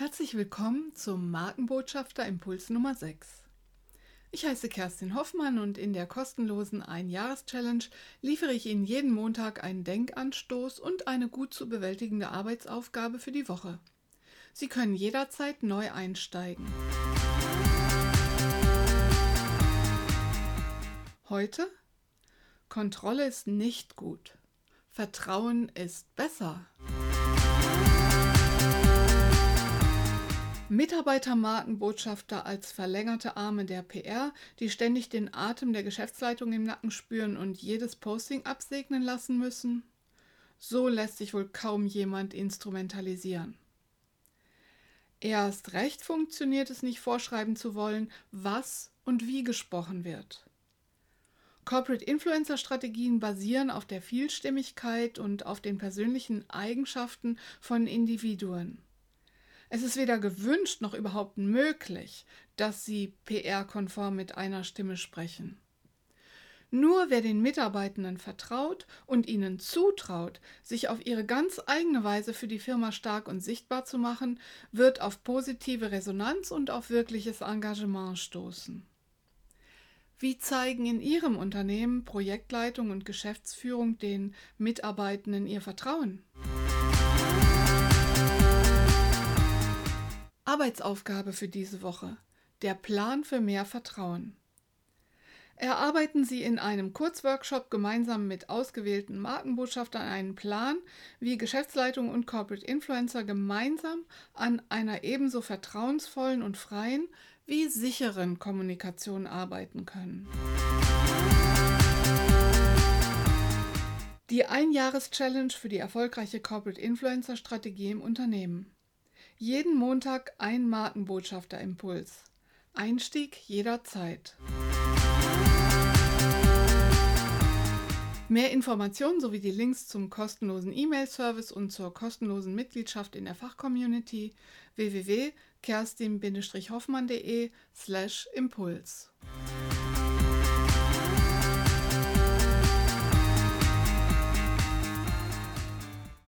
Herzlich willkommen zum Markenbotschafter Impuls Nummer 6. Ich heiße Kerstin Hoffmann und in der kostenlosen Ein-Jahres-Challenge liefere ich Ihnen jeden Montag einen Denkanstoß und eine gut zu bewältigende Arbeitsaufgabe für die Woche. Sie können jederzeit neu einsteigen. Heute Kontrolle ist nicht gut. Vertrauen ist besser. Mitarbeitermarkenbotschafter als verlängerte Arme der PR, die ständig den Atem der Geschäftsleitung im Nacken spüren und jedes Posting absegnen lassen müssen? So lässt sich wohl kaum jemand instrumentalisieren. Erst recht funktioniert es nicht vorschreiben zu wollen, was und wie gesprochen wird. Corporate Influencer Strategien basieren auf der Vielstimmigkeit und auf den persönlichen Eigenschaften von Individuen. Es ist weder gewünscht noch überhaupt möglich, dass sie PR-konform mit einer Stimme sprechen. Nur wer den Mitarbeitenden vertraut und ihnen zutraut, sich auf ihre ganz eigene Weise für die Firma stark und sichtbar zu machen, wird auf positive Resonanz und auf wirkliches Engagement stoßen. Wie zeigen in Ihrem Unternehmen Projektleitung und Geschäftsführung den Mitarbeitenden ihr Vertrauen? Arbeitsaufgabe für diese Woche. Der Plan für mehr Vertrauen. Erarbeiten Sie in einem Kurzworkshop gemeinsam mit ausgewählten Markenbotschaftern einen Plan, wie Geschäftsleitung und Corporate Influencer gemeinsam an einer ebenso vertrauensvollen und freien wie sicheren Kommunikation arbeiten können. Die Einjahres-Challenge für die erfolgreiche Corporate Influencer Strategie im Unternehmen. Jeden Montag ein Markenbotschafter-Impuls. Einstieg jederzeit. Mehr Informationen sowie die Links zum kostenlosen E-Mail-Service und zur kostenlosen Mitgliedschaft in der Fachcommunity www.kerstin-hoffmann.de slash Impuls.